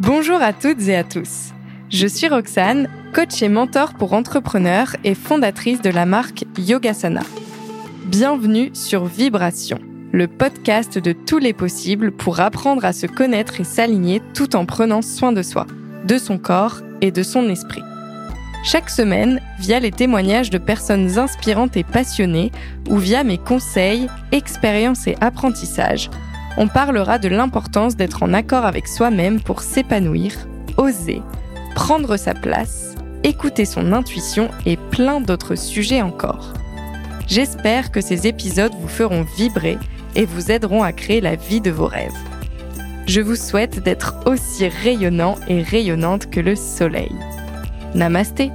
Bonjour à toutes et à tous. Je suis Roxane, coach et mentor pour entrepreneurs et fondatrice de la marque Yogasana. Bienvenue sur Vibration, le podcast de tous les possibles pour apprendre à se connaître et s'aligner tout en prenant soin de soi, de son corps et de son esprit. Chaque semaine, via les témoignages de personnes inspirantes et passionnées, ou via mes conseils, expériences et apprentissages, on parlera de l'importance d'être en accord avec soi-même pour s'épanouir, oser, prendre sa place, écouter son intuition et plein d'autres sujets encore. J'espère que ces épisodes vous feront vibrer et vous aideront à créer la vie de vos rêves. Je vous souhaite d'être aussi rayonnant et rayonnante que le soleil. Namasté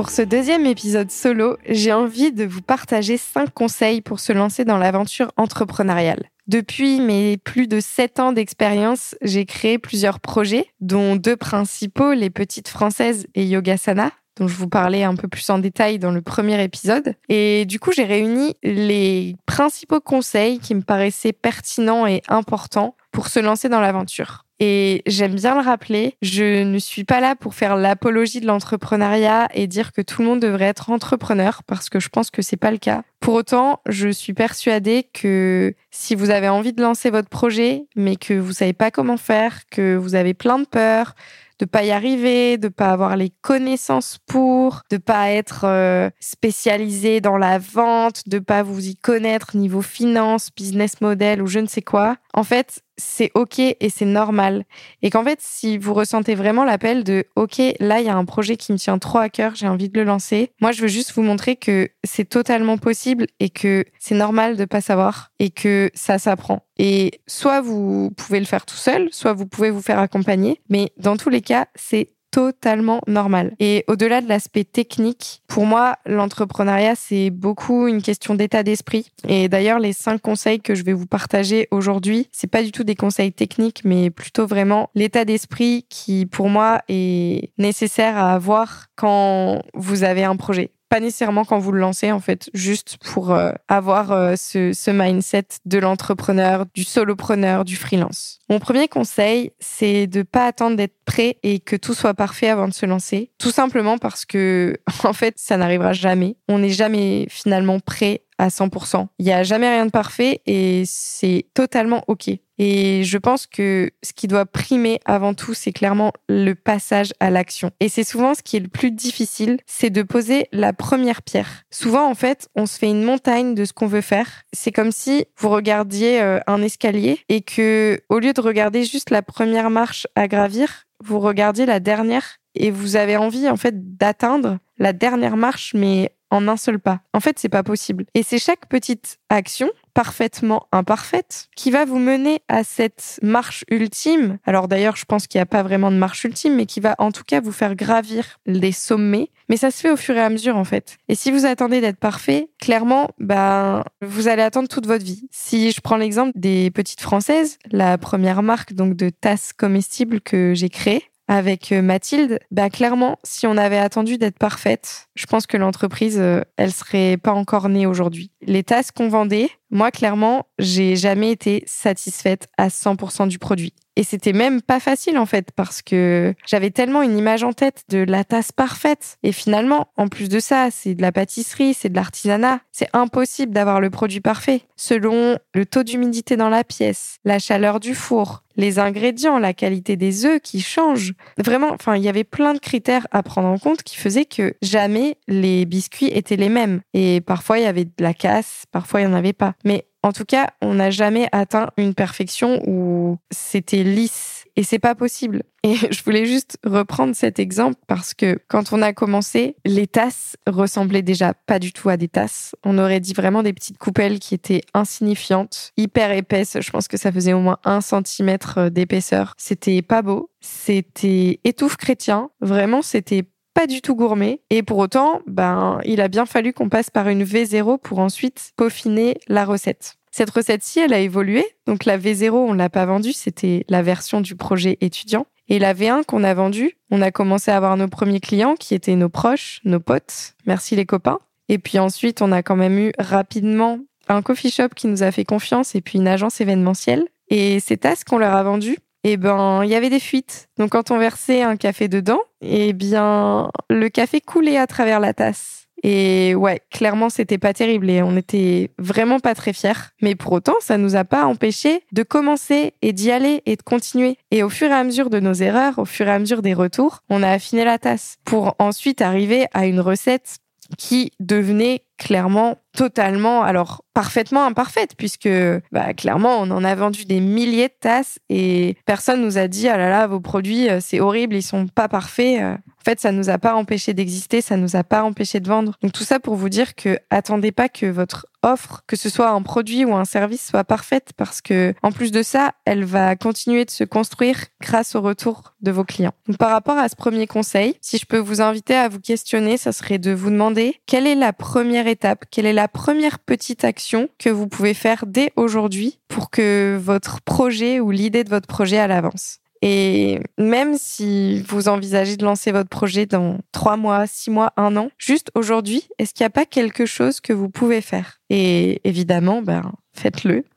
Pour ce deuxième épisode solo, j'ai envie de vous partager 5 conseils pour se lancer dans l'aventure entrepreneuriale. Depuis mes plus de 7 ans d'expérience, j'ai créé plusieurs projets, dont deux principaux, les Petites Françaises et Yogasana, dont je vous parlais un peu plus en détail dans le premier épisode. Et du coup, j'ai réuni les principaux conseils qui me paraissaient pertinents et importants pour se lancer dans l'aventure. Et j'aime bien le rappeler, je ne suis pas là pour faire l'apologie de l'entrepreneuriat et dire que tout le monde devrait être entrepreneur parce que je pense que c'est pas le cas. Pour autant, je suis persuadée que si vous avez envie de lancer votre projet mais que vous savez pas comment faire, que vous avez plein de peurs, de pas y arriver, de pas avoir les connaissances pour, de pas être euh, spécialisé dans la vente, de pas vous y connaître niveau finance, business model ou je ne sais quoi. En fait, c'est OK et c'est normal. Et qu'en fait, si vous ressentez vraiment l'appel de OK, là, il y a un projet qui me tient trop à cœur, j'ai envie de le lancer. Moi, je veux juste vous montrer que c'est totalement possible et que c'est normal de pas savoir et que ça s'apprend. Et soit vous pouvez le faire tout seul, soit vous pouvez vous faire accompagner. Mais dans tous les cas, c'est totalement normal. Et au-delà de l'aspect technique, pour moi, l'entrepreneuriat, c'est beaucoup une question d'état d'esprit. Et d'ailleurs, les cinq conseils que je vais vous partager aujourd'hui, c'est pas du tout des conseils techniques, mais plutôt vraiment l'état d'esprit qui, pour moi, est nécessaire à avoir quand vous avez un projet pas nécessairement quand vous le lancez en fait, juste pour euh, avoir euh, ce, ce, mindset de l'entrepreneur, du solopreneur, du freelance. Mon premier conseil, c'est de pas attendre d'être prêt et que tout soit parfait avant de se lancer, tout simplement parce que en fait, ça n'arrivera jamais. On n'est jamais finalement prêt à 100%. Il n'y a jamais rien de parfait et c'est totalement OK. Et je pense que ce qui doit primer avant tout, c'est clairement le passage à l'action. Et c'est souvent ce qui est le plus difficile, c'est de poser la première pierre. Souvent, en fait, on se fait une montagne de ce qu'on veut faire. C'est comme si vous regardiez euh, un escalier et que, au lieu de regarder juste la première marche à gravir, vous regardiez la dernière et vous avez envie, en fait, d'atteindre la dernière marche, mais en un seul pas. En fait, c'est pas possible. Et c'est chaque petite action parfaitement imparfaite qui va vous mener à cette marche ultime. Alors d'ailleurs, je pense qu'il n'y a pas vraiment de marche ultime, mais qui va en tout cas vous faire gravir les sommets. Mais ça se fait au fur et à mesure en fait. Et si vous attendez d'être parfait, clairement, ben vous allez attendre toute votre vie. Si je prends l'exemple des petites françaises, la première marque donc de tasses comestibles que j'ai créée, avec euh, Mathilde, bah clairement, si on avait attendu d'être parfaite, je pense que l'entreprise, euh, elle serait pas encore née aujourd'hui. Les tasses qu'on vendait, moi clairement, j'ai jamais été satisfaite à 100% du produit. Et c'était même pas facile en fait parce que j'avais tellement une image en tête de la tasse parfaite. Et finalement, en plus de ça, c'est de la pâtisserie, c'est de l'artisanat. C'est impossible d'avoir le produit parfait. Selon le taux d'humidité dans la pièce, la chaleur du four, les ingrédients, la qualité des œufs qui changent. Vraiment, enfin, il y avait plein de critères à prendre en compte qui faisaient que jamais les biscuits étaient les mêmes. Et parfois, il y avait de la casse, parfois, il n'y en avait pas. Mais en tout cas, on n'a jamais atteint une perfection où c'était lisse et c'est pas possible. Et je voulais juste reprendre cet exemple parce que quand on a commencé, les tasses ressemblaient déjà pas du tout à des tasses. On aurait dit vraiment des petites coupelles qui étaient insignifiantes, hyper épaisses. Je pense que ça faisait au moins un centimètre d'épaisseur. C'était pas beau. C'était étouffe chrétien. Vraiment, c'était pas du tout gourmet. Et pour autant, ben, il a bien fallu qu'on passe par une V0 pour ensuite peaufiner la recette. Cette recette-ci, elle a évolué. Donc la V0, on l'a pas vendue, c'était la version du projet étudiant. Et la V1 qu'on a vendue, on a commencé à avoir nos premiers clients qui étaient nos proches, nos potes. Merci les copains. Et puis ensuite, on a quand même eu rapidement un coffee shop qui nous a fait confiance et puis une agence événementielle. Et ces tasses qu'on leur a vendues, eh ben, il y avait des fuites. Donc, quand on versait un café dedans, eh bien, le café coulait à travers la tasse. Et ouais, clairement, c'était pas terrible et on était vraiment pas très fiers. Mais pour autant, ça nous a pas empêché de commencer et d'y aller et de continuer. Et au fur et à mesure de nos erreurs, au fur et à mesure des retours, on a affiné la tasse pour ensuite arriver à une recette qui devenait clairement totalement, alors parfaitement imparfaite, puisque bah, clairement on en a vendu des milliers de tasses et personne nous a dit ah là là vos produits euh, c'est horrible ils sont pas parfaits. Euh. En fait ça nous a pas empêché d'exister, ça nous a pas empêché de vendre. Donc tout ça pour vous dire que attendez pas que votre offre, que ce soit un produit ou un service, soit parfaite parce que en plus de ça, elle va continuer de se construire grâce au retour de vos clients. Donc par rapport à ce premier conseil, si je peux vous inviter à vous questionner, ça serait de vous demander quelle est la première étape, quelle est première petite action que vous pouvez faire dès aujourd'hui pour que votre projet ou l'idée de votre projet à l'avance. Et même si vous envisagez de lancer votre projet dans trois mois, six mois, un an, juste aujourd'hui, est-ce qu'il n'y a pas quelque chose que vous pouvez faire? Et évidemment, ben, faites-le.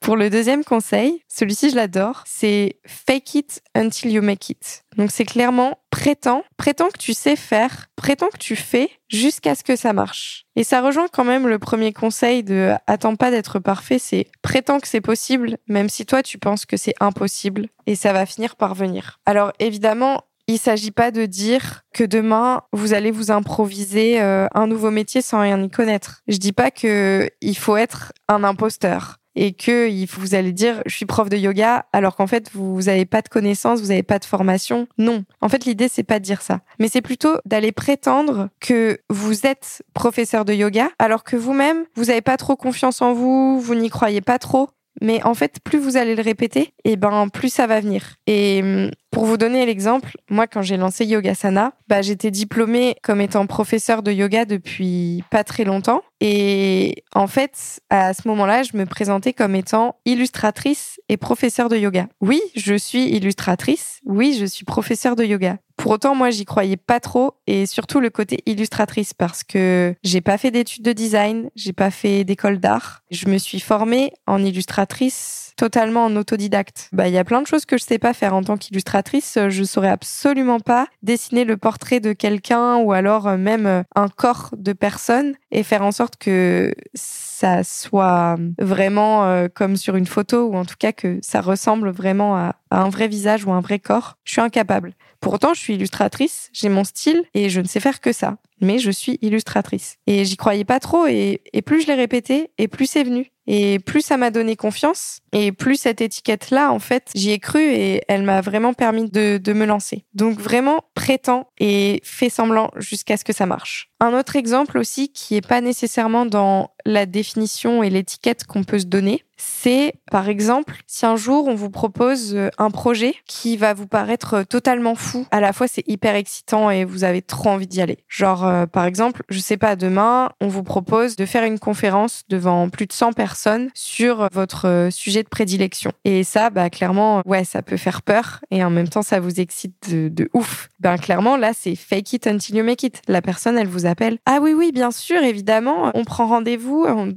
Pour le deuxième conseil, celui-ci je l'adore, c'est fake it until you make it. Donc c'est clairement prétends, prétends que tu sais faire, prétends que tu fais jusqu'à ce que ça marche. Et ça rejoint quand même le premier conseil de attends pas d'être parfait, c'est prétends que c'est possible, même si toi tu penses que c'est impossible, et ça va finir par venir. Alors évidemment, il s'agit pas de dire que demain vous allez vous improviser euh, un nouveau métier sans rien y connaître. Je dis pas que il faut être un imposteur et que vous allez dire je suis prof de yoga alors qu'en fait vous n'avez pas de connaissances, vous n'avez pas de formation. Non. En fait, l'idée c'est pas de dire ça, mais c'est plutôt d'aller prétendre que vous êtes professeur de yoga alors que vous-même vous n'avez pas trop confiance en vous, vous n'y croyez pas trop mais en fait, plus vous allez le répéter, et ben plus ça va venir. Et hum, pour vous donner l'exemple, moi quand j'ai lancé Yogasana, bah j'étais diplômée comme étant professeur de yoga depuis pas très longtemps et en fait, à ce moment-là, je me présentais comme étant illustratrice et professeur de yoga. Oui, je suis illustratrice. Oui, je suis professeur de yoga. Pour autant, moi, j'y croyais pas trop et surtout le côté illustratrice parce que j'ai pas fait d'études de design, j'ai pas fait d'école d'art. Je me suis formée en illustratrice totalement en autodidacte. Bah, il y a plein de choses que je sais pas faire en tant qu'illustratrice. Je saurais absolument pas dessiner le portrait de quelqu'un ou alors euh, même euh, un corps de personne et faire en sorte que ça soit vraiment euh, comme sur une photo ou en tout cas que ça ressemble vraiment à un vrai visage ou un vrai corps. Je suis incapable. Pourtant, je suis illustratrice, j'ai mon style et je ne sais faire que ça. Mais je suis illustratrice. Et j'y croyais pas trop et, plus je l'ai répété et plus c'est venu. Et plus ça m'a donné confiance, et plus cette étiquette-là, en fait, j'y ai cru et elle m'a vraiment permis de, de, me lancer. Donc vraiment, prétends et fais semblant jusqu'à ce que ça marche. Un autre exemple aussi qui est pas nécessairement dans la définition et l'étiquette qu'on peut se donner, c'est par exemple si un jour on vous propose euh, un projet qui va vous paraître totalement fou, à la fois c'est hyper excitant et vous avez trop envie d'y aller. Genre euh, par exemple, je sais pas, demain on vous propose de faire une conférence devant plus de 100 personnes sur votre sujet de prédilection. Et ça, bah clairement, ouais, ça peut faire peur et en même temps ça vous excite de, ouf. Ben clairement là c'est fake it until you make it. La personne elle vous appelle. Ah oui oui bien sûr évidemment, on prend rendez-vous, on,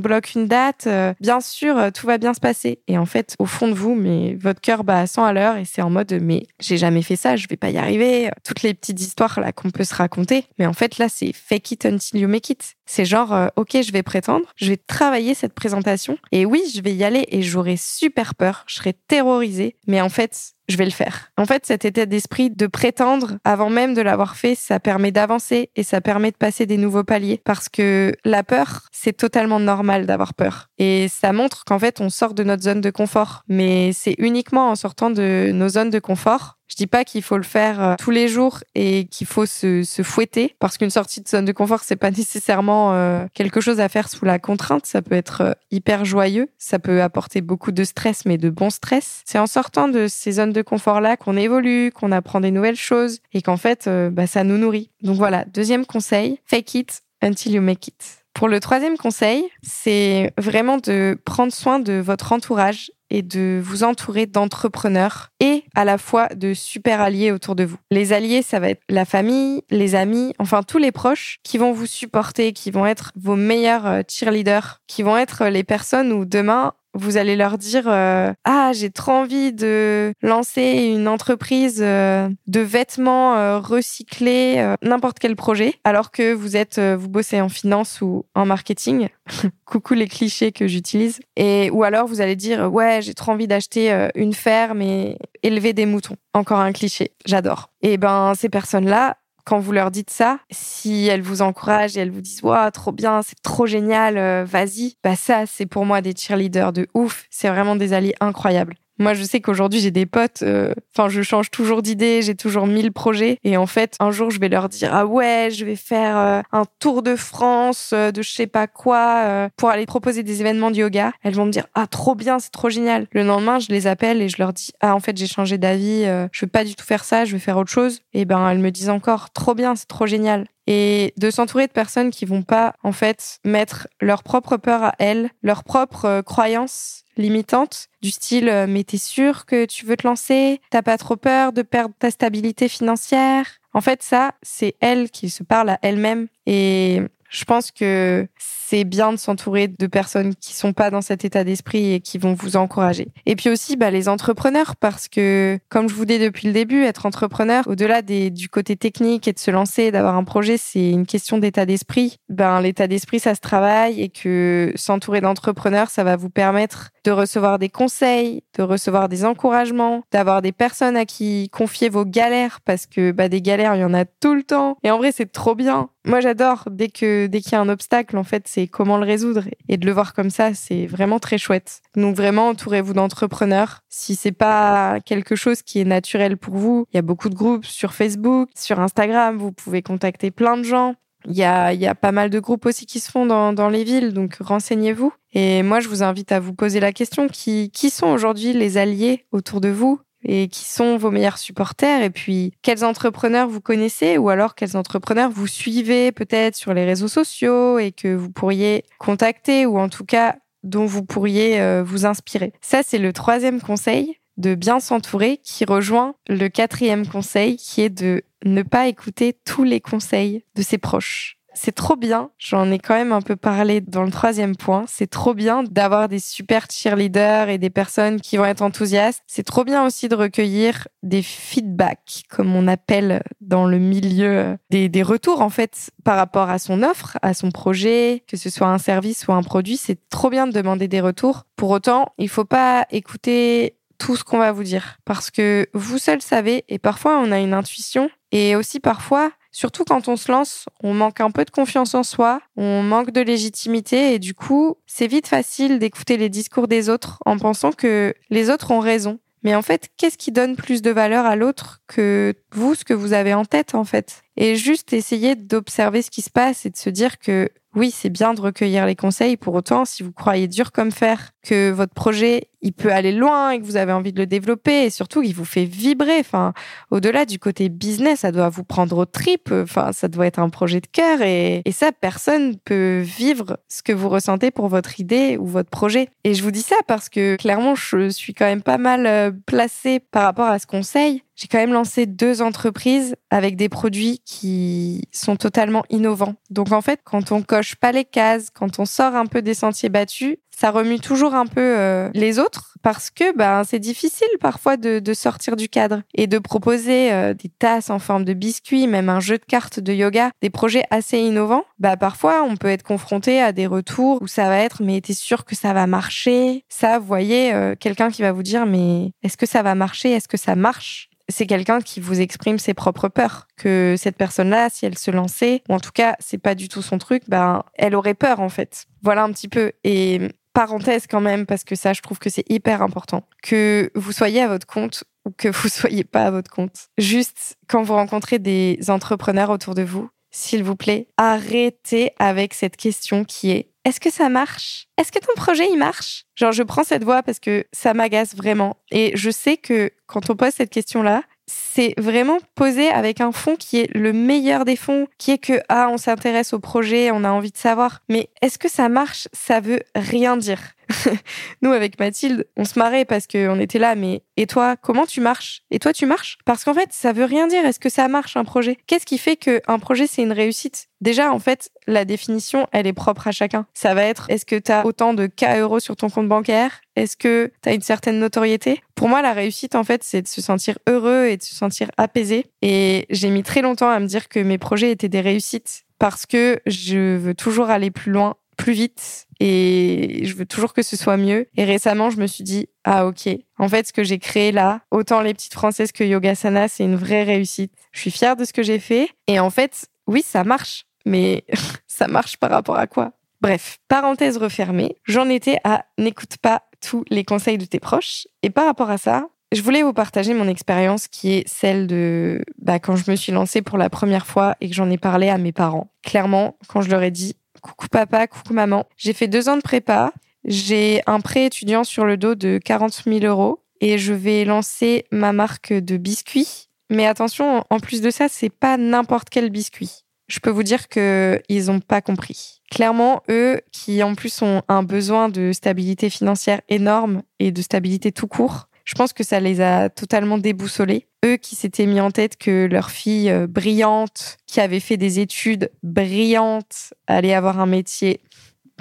bloque une date, bien sûr euh, tout va bien se passer. Et en fait, au fond de vous, mais votre cœur bat à 100 à l'heure et c'est en mode, mais j'ai jamais fait ça, je vais pas y arriver. Toutes les petites histoires là qu'on peut se raconter. Mais en fait, là, c'est fake it until you make it. C'est genre, euh, ok, je vais prétendre, je vais travailler cette présentation. Et oui, je vais y aller et j'aurai super peur, je serai terrorisée. Mais en fait, je vais le faire. En fait, cet état d'esprit de prétendre avant même de l'avoir fait, ça permet d'avancer et ça permet de passer des nouveaux paliers parce que la peur, c'est totalement normal d'avoir peur. Et ça montre qu'en fait, on sort de notre zone de confort. Mais c'est uniquement en sortant de nos zones de confort je dis pas qu'il faut le faire euh, tous les jours et qu'il faut se, se, fouetter parce qu'une sortie de zone de confort c'est pas nécessairement euh, quelque chose à faire sous la contrainte. Ça peut être euh, hyper joyeux, ça peut apporter beaucoup de stress mais de bon stress. C'est en sortant de ces zones de confort là qu'on évolue, qu'on apprend des nouvelles choses et qu'en fait bah, ça nous nourrit. Donc voilà, deuxième conseil, fake it until you make it. Pour le troisième conseil, c'est vraiment de prendre soin de votre entourage et de vous entourer d'entrepreneurs et à la fois de super alliés autour de vous. Les alliés, ça va être la famille, les amis, enfin tous les proches qui vont vous supporter, qui vont être vos meilleurs euh, cheerleaders, qui vont être les personnes où demain vous allez leur dire euh, ah j'ai trop envie de lancer une entreprise euh, de vêtements euh, recyclés n'importe quel projet alors que vous êtes vous bossez en finance ou en marketing. Coucou les clichés que j'utilise. Et ou alors vous allez dire ouais j'ai trop envie d'acheter une ferme et élever des moutons. Encore un cliché j'adore. Et ben ces personnes là quand vous leur dites ça, si elles vous encouragent et elles vous disent waouh trop bien, c'est trop génial, euh, vas-y, bah ça c'est pour moi des cheerleaders de ouf, c'est vraiment des alliés incroyables. Moi, je sais qu'aujourd'hui, j'ai des potes. Euh, enfin, je change toujours d'idée. J'ai toujours mille projets. Et en fait, un jour, je vais leur dire ah ouais, je vais faire euh, un tour de France euh, de je sais pas quoi pour aller proposer des événements de yoga. Elles vont me dire ah trop bien, c'est trop génial. Le lendemain, je les appelle et je leur dis ah en fait, j'ai changé d'avis. je veux pas du tout faire ça. Je vais faire autre chose. Et ben, elles me disent encore trop bien, c'est trop génial et de s'entourer de personnes qui vont pas en fait mettre leur propre peur à elles, leurs propres croyances limitantes du style euh, mais t'es sûr que tu veux te lancer? T'as pas trop peur de perdre ta stabilité financière? En fait, ça, c'est elle qui se parle à elle-même et je pense que c'est bien de s'entourer de personnes qui sont pas dans cet état d'esprit et qui vont vous encourager. Et puis aussi, bah, les entrepreneurs, parce que, comme je vous dis depuis le début, être entrepreneur, au-delà du côté technique et de se lancer, d'avoir un projet, c'est une question d'état d'esprit. Ben, l'état d'esprit, ça se travaille et que s'entourer d'entrepreneurs, ça va vous permettre de recevoir des conseils, de recevoir des encouragements, d'avoir des personnes à qui confier vos galères parce que, bah, des galères, il y en a tout le temps. Et en vrai, c'est trop bien. Moi, j'adore dès dès qu'il y a un obstacle, en fait, c'est comment le résoudre. Et de le voir comme ça, c'est vraiment très chouette. Donc vraiment, entourez-vous d'entrepreneurs. Si c'est pas quelque chose qui est naturel pour vous, il y a beaucoup de groupes sur Facebook, sur Instagram, vous pouvez contacter plein de gens. Il y a, il y a pas mal de groupes aussi qui se font dans, dans les villes, donc renseignez-vous. Et moi, je vous invite à vous poser la question qui, qui sont aujourd'hui les alliés autour de vous et qui sont vos meilleurs supporters et puis quels entrepreneurs vous connaissez ou alors quels entrepreneurs vous suivez peut-être sur les réseaux sociaux et que vous pourriez contacter ou en tout cas dont vous pourriez euh, vous inspirer? Ça, c'est le troisième conseil de bien s'entourer qui rejoint le quatrième conseil qui est de ne pas écouter tous les conseils de ses proches. C'est trop bien, j'en ai quand même un peu parlé dans le troisième point, c'est trop bien d'avoir des super cheerleaders et des personnes qui vont être enthousiastes. C'est trop bien aussi de recueillir des feedbacks, comme on appelle dans le milieu, des, des retours en fait par rapport à son offre, à son projet, que ce soit un service ou un produit. C'est trop bien de demander des retours. Pour autant, il faut pas écouter tout ce qu'on va vous dire parce que vous seul savez et parfois on a une intuition et aussi parfois Surtout quand on se lance, on manque un peu de confiance en soi, on manque de légitimité et du coup, c'est vite facile d'écouter les discours des autres en pensant que les autres ont raison. Mais en fait, qu'est-ce qui donne plus de valeur à l'autre que vous, ce que vous avez en tête en fait? Et juste essayer d'observer ce qui se passe et de se dire que oui, c'est bien de recueillir les conseils. Pour autant, si vous croyez dur comme fer que votre projet, il peut aller loin et que vous avez envie de le développer et surtout qu'il vous fait vibrer, enfin, au-delà du côté business, ça doit vous prendre au tripes. Enfin, ça doit être un projet de cœur et, et ça, personne peut vivre ce que vous ressentez pour votre idée ou votre projet. Et je vous dis ça parce que clairement, je suis quand même pas mal euh, placée par rapport à ce conseil j'ai quand même lancé deux entreprises avec des produits qui sont totalement innovants. Donc en fait, quand on coche pas les cases, quand on sort un peu des sentiers battus, ça remue toujours un peu euh, les autres parce que ben c'est difficile parfois de, de, sortir du cadre et de proposer euh, des tasses en forme de biscuits, même un jeu de cartes de yoga, des projets assez innovants. Bah parfois on peut être confronté à des retours où ça va être mais t'es sûr que ça va marcher? Ça, vous voyez euh, quelqu'un qui va vous dire mais est-ce que ça va marcher? Est-ce que ça marche? C'est quelqu'un qui vous exprime ses propres peurs. Que cette personne-là, si elle se lançait, ou en tout cas, c'est pas du tout son truc, ben, elle aurait peur, en fait. Voilà un petit peu. Et parenthèse quand même, parce que ça, je trouve que c'est hyper important. Que vous soyez à votre compte ou que vous soyez pas à votre compte. Juste, quand vous rencontrez des entrepreneurs autour de vous, s'il vous plaît, arrêtez avec cette question qui est est-ce que ça marche? Est-ce que ton projet il marche? Genre je prends cette voix parce que ça m'agace vraiment. Et je sais que quand on pose cette question-là, c'est vraiment posé avec un fond qui est le meilleur des fonds, qui est que ah on s'intéresse au projet, on a envie de savoir, mais est-ce que ça marche? Ça veut rien dire. nous, avec Mathilde, on se marrait parce qu'on était là, mais et toi, comment tu marches? Et toi, tu marches? Parce qu'en fait, ça veut rien dire. Est-ce que ça marche un projet? Qu'est-ce qui fait qu'un projet, c'est une réussite? Déjà, en fait, la définition, elle est propre à chacun. Ça va être, est-ce que tu as autant de K euros sur ton compte bancaire? Est-ce que tu as une certaine notoriété? Pour moi, la réussite, en fait, c'est de se sentir heureux et de se sentir apaisé. Et j'ai mis très longtemps à me dire que mes projets étaient des réussites parce que je veux toujours aller plus loin plus vite et je veux toujours que ce soit mieux. Et récemment, je me suis dit, ah ok, en fait, ce que j'ai créé là, autant les petites françaises que Yogasana, c'est une vraie réussite. Je suis fière de ce que j'ai fait. Et en fait, oui, ça marche. Mais ça marche par rapport à quoi? Bref, parenthèse refermée, j'en étais à n'écoute pas tous les conseils de tes proches. Et par rapport à ça, je voulais vous partager mon expérience qui est celle de bah, quand je me suis lancée pour la première fois et que j'en ai parlé à mes parents. Clairement, quand je leur ai dit Coucou papa, coucou maman. J'ai fait deux ans de prépa. J'ai un prêt étudiant sur le dos de 40 000 euros et je vais lancer ma marque de biscuits. Mais attention, en plus de ça, c'est pas n'importe quel biscuit. Je peux vous dire que ils ont pas compris. Clairement, eux, qui en plus ont un besoin de stabilité financière énorme et de stabilité tout court, je pense que ça les a totalement déboussolés. Eux qui s'étaient mis en tête que leur fille euh, brillante, qui avait fait des études brillantes, allait avoir un métier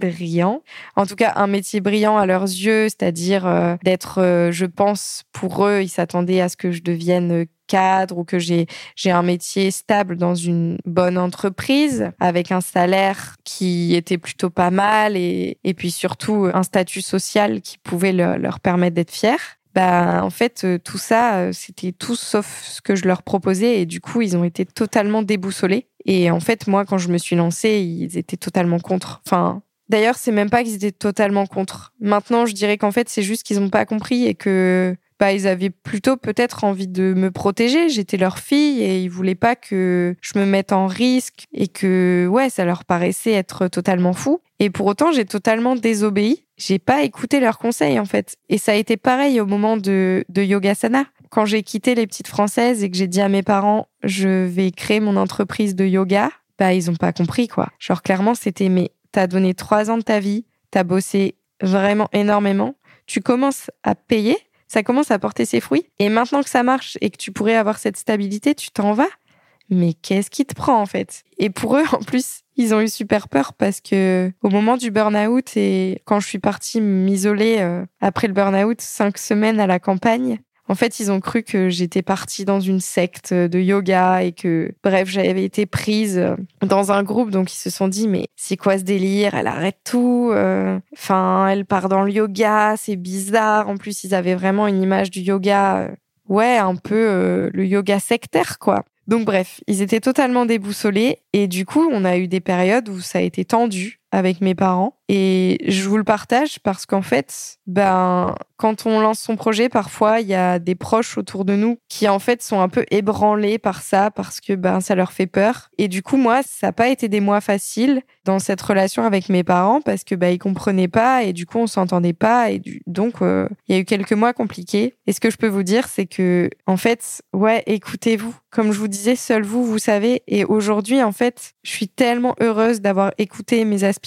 brillant. En tout cas, un métier brillant à leurs yeux, c'est-à-dire euh, d'être, euh, je pense, pour eux, ils s'attendaient à ce que je devienne cadre ou que j'ai j'ai un métier stable dans une bonne entreprise avec un salaire qui était plutôt pas mal et, et puis surtout un statut social qui pouvait leur, leur permettre d'être fiers bah en fait euh, tout ça euh, c'était tout sauf ce que je leur proposais et du coup ils ont été totalement déboussolés. Et en fait moi quand je me suis lancée ils étaient totalement contre. Enfin d'ailleurs c'est même pas qu'ils étaient totalement contre. Maintenant je dirais qu'en fait c'est juste qu'ils ont pas compris et que bah ils avaient plutôt peut-être envie de me protéger j'étais leur fille et ils voulaient pas que je me mette en risque et que ouais ça leur paraissait être totalement fou et pour autant j'ai totalement désobéi j'ai pas écouté leurs conseils en fait. Et ça a été pareil au moment de, de Yogasana. Quand j'ai quitté les petites françaises et que j'ai dit à mes parents, je vais créer mon entreprise de yoga, bah ils ont pas compris quoi. Genre clairement c'était mais t'as donné trois ans de ta vie, t'as bossé vraiment énormément, tu commences à payer, ça commence à porter ses fruits et maintenant que ça marche et que tu pourrais avoir cette stabilité, tu t'en vas. Mais qu'est-ce qui te prend en fait? Et pour eux en plus, ils ont eu super peur parce que au moment du burn-out et quand je suis partie m'isoler euh, après le burn-out, cinq semaines à la campagne, en fait, ils ont cru que j'étais partie dans une secte de yoga et que, bref, j'avais été prise dans un groupe. Donc, ils se sont dit, mais c'est quoi ce délire? Elle arrête tout. Euh, enfin, elle part dans le yoga. C'est bizarre. En plus, ils avaient vraiment une image du yoga. Euh, ouais, un peu le yoga sectaire, quoi. Donc bref, ils étaient totalement déboussolés et du coup, on a eu des périodes où ça a été tendu avec mes parents et je vous le partage parce qu'en fait, ben, quand on lance son projet, parfois, il y a des proches autour de nous qui, en fait, sont un peu ébranlés par ça parce que, ben, ça leur fait peur. Et du coup, moi, ça n'a pas été des mois faciles dans cette relation avec mes parents parce que, ben, ils comprenaient pas et du coup, on s'entendait pas et donc, euh, il y a eu quelques mois compliqués. Et ce que je peux vous dire, c'est que, en fait, ouais, écoutez-vous. Comme je vous disais, seul vous, vous savez. Et aujourd'hui, en fait, je suis tellement heureuse d'avoir écouté mes aspirations,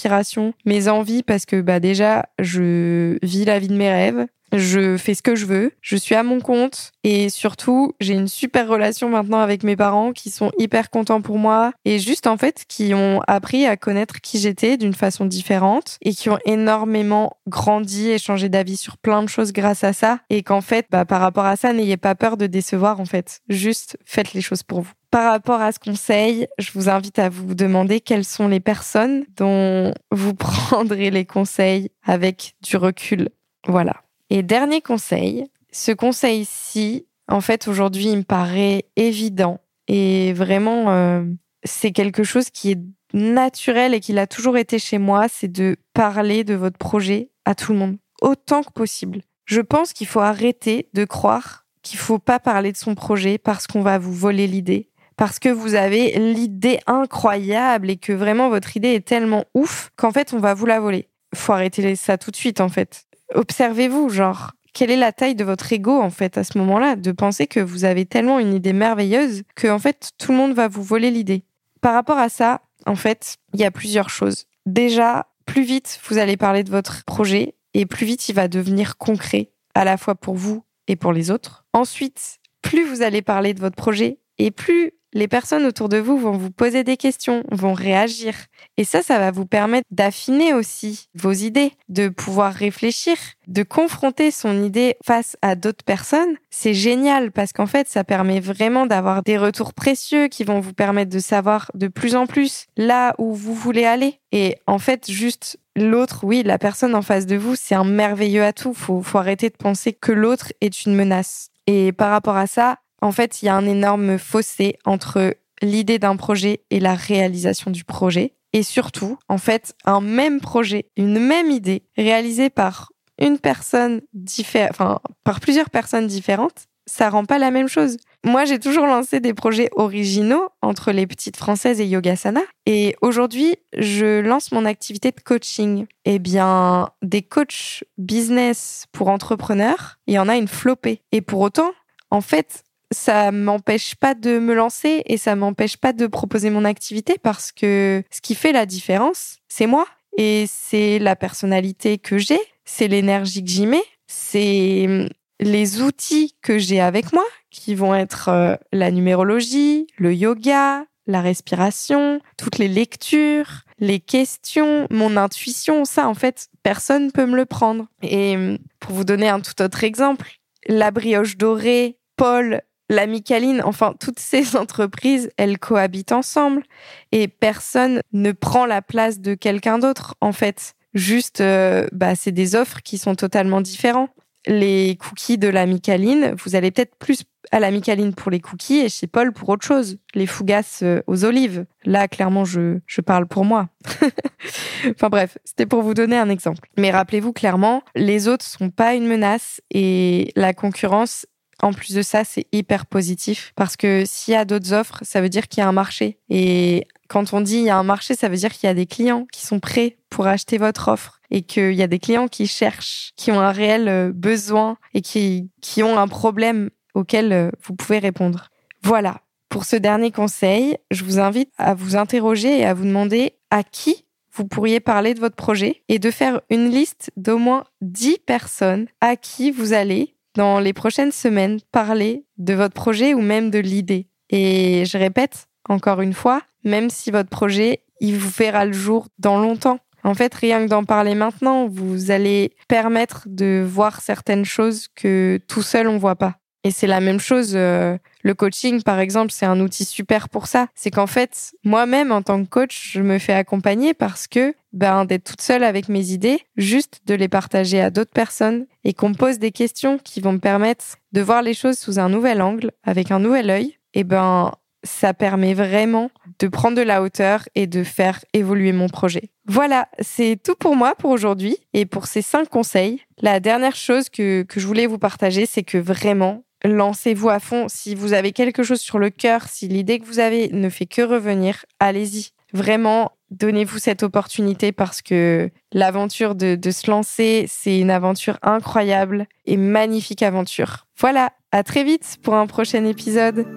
mes envie parce que bah déjà je vis la vie de mes rêves, je fais ce que je veux, je suis à mon compte et surtout j'ai une super relation maintenant avec mes parents qui sont hyper contents pour moi et juste en fait qui ont appris à connaître qui j'étais d'une façon différente et qui ont énormément grandi et changé d'avis sur plein de choses grâce à ça et qu'en fait bah, par rapport à ça n'ayez pas peur de décevoir en fait, juste faites les choses pour vous. Par rapport à ce conseil, je vous invite à vous demander quelles sont les personnes dont vous prendrez les conseils avec du recul. Voilà. Et dernier conseil, ce conseil-ci, en fait, aujourd'hui, il me paraît évident et vraiment, euh, c'est quelque chose qui est naturel et qui l'a toujours été chez moi, c'est de parler de votre projet à tout le monde, autant que possible. Je pense qu'il faut arrêter de croire qu'il faut pas parler de son projet parce qu'on va vous voler l'idée parce que vous avez l'idée incroyable et que vraiment votre idée est tellement ouf qu'en fait on va vous la voler. Faut arrêter ça tout de suite en fait. Observez-vous, genre quelle est la taille de votre ego en fait à ce moment-là, de penser que vous avez tellement une idée merveilleuse que en fait tout le monde va vous voler l'idée. Par rapport à ça, en fait, il y a plusieurs choses. Déjà, plus vite vous allez parler de votre projet, et plus vite il va devenir concret, à la fois pour vous et pour les autres. Ensuite, plus vous allez parler de votre projet et plus les personnes autour de vous vont vous poser des questions, vont réagir. Et ça, ça va vous permettre d'affiner aussi vos idées, de pouvoir réfléchir, de confronter son idée face à d'autres personnes. C'est génial parce qu'en fait, ça permet vraiment d'avoir des retours précieux qui vont vous permettre de savoir de plus en plus là où vous voulez aller. Et en fait, juste l'autre, oui, la personne en face de vous, c'est un merveilleux atout. Faut, faut arrêter de penser que l'autre est une menace. Et par rapport à ça, en fait, il y a un énorme fossé entre l'idée d'un projet et la réalisation du projet. Et surtout, en fait, un même projet, une même idée, réalisée par une personne différente, enfin, par plusieurs personnes différentes, ça rend pas la même chose. Moi, j'ai toujours lancé des projets originaux entre les petites françaises et Yogasana. Et aujourd'hui, je lance mon activité de coaching. Eh bien, des coachs business pour entrepreneurs, il y en a une flopée. Et pour autant, en fait, ça m'empêche pas de me lancer et ça m'empêche pas de proposer mon activité parce que ce qui fait la différence, c'est moi et c'est la personnalité que j'ai, c'est l'énergie que j'y mets, c'est hum, les outils que j'ai avec moi qui vont être euh, la numérologie, le yoga, la respiration, toutes les lectures, les questions, mon intuition, ça en fait, personne peut me le prendre. Et hum, pour vous donner un tout autre exemple, la brioche dorée, Paul la Micaline, enfin toutes ces entreprises, elles cohabitent ensemble et personne ne prend la place de quelqu'un d'autre en fait. Juste, euh, bah, c'est des offres qui sont totalement différentes. Les cookies de la Micaline, vous allez peut-être plus à la Micaline pour les cookies et chez Paul pour autre chose, les fougasses euh, aux olives. Là, clairement, je, je parle pour moi. enfin bref, c'était pour vous donner un exemple. Mais rappelez-vous clairement, les autres sont pas une menace et la concurrence, en plus de ça, c'est hyper positif parce que s'il y a d'autres offres, ça veut dire qu'il y a un marché. Et quand on dit il y a un marché, ça veut dire qu'il y a des clients qui sont prêts pour acheter votre offre et qu'il y a des clients qui cherchent, qui ont un réel euh, besoin et qui, qui ont un problème auquel euh, vous pouvez répondre. Voilà. Pour ce dernier conseil, je vous invite à vous interroger et à vous demander à qui vous pourriez parler de votre projet et de faire une liste d'au moins 10 personnes à qui vous allez dans les prochaines semaines parler de votre projet ou même de l'idée. Et je répète encore une fois, même si votre projet, il vous verra le jour dans longtemps. En fait, rien que d'en parler maintenant, vous allez permettre de voir certaines choses que tout seul on voit pas. Et c'est la même chose, euh, le coaching par exemple, c'est un outil super pour ça. C'est qu'en fait, moi-même en tant que coach, je me fais accompagner parce que ben d'être toute seule avec mes idées, juste de les partager à d'autres personnes et qu'on me pose des questions qui vont me permettre de voir les choses sous un nouvel angle, avec un nouvel œil, et ben ça permet vraiment de prendre de la hauteur et de faire évoluer mon projet. Voilà, c'est tout pour moi pour aujourd'hui et pour ces cinq conseils. La dernière chose que, que je voulais vous partager, c'est que vraiment, lancez-vous à fond. Si vous avez quelque chose sur le cœur, si l'idée que vous avez ne fait que revenir, allez-y. Vraiment, donnez-vous cette opportunité parce que l'aventure de, se lancer, c'est une aventure incroyable et magnifique aventure. Voilà, à très vite pour un prochain épisode.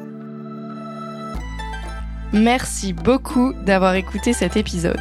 Merci beaucoup d'avoir écouté cet épisode.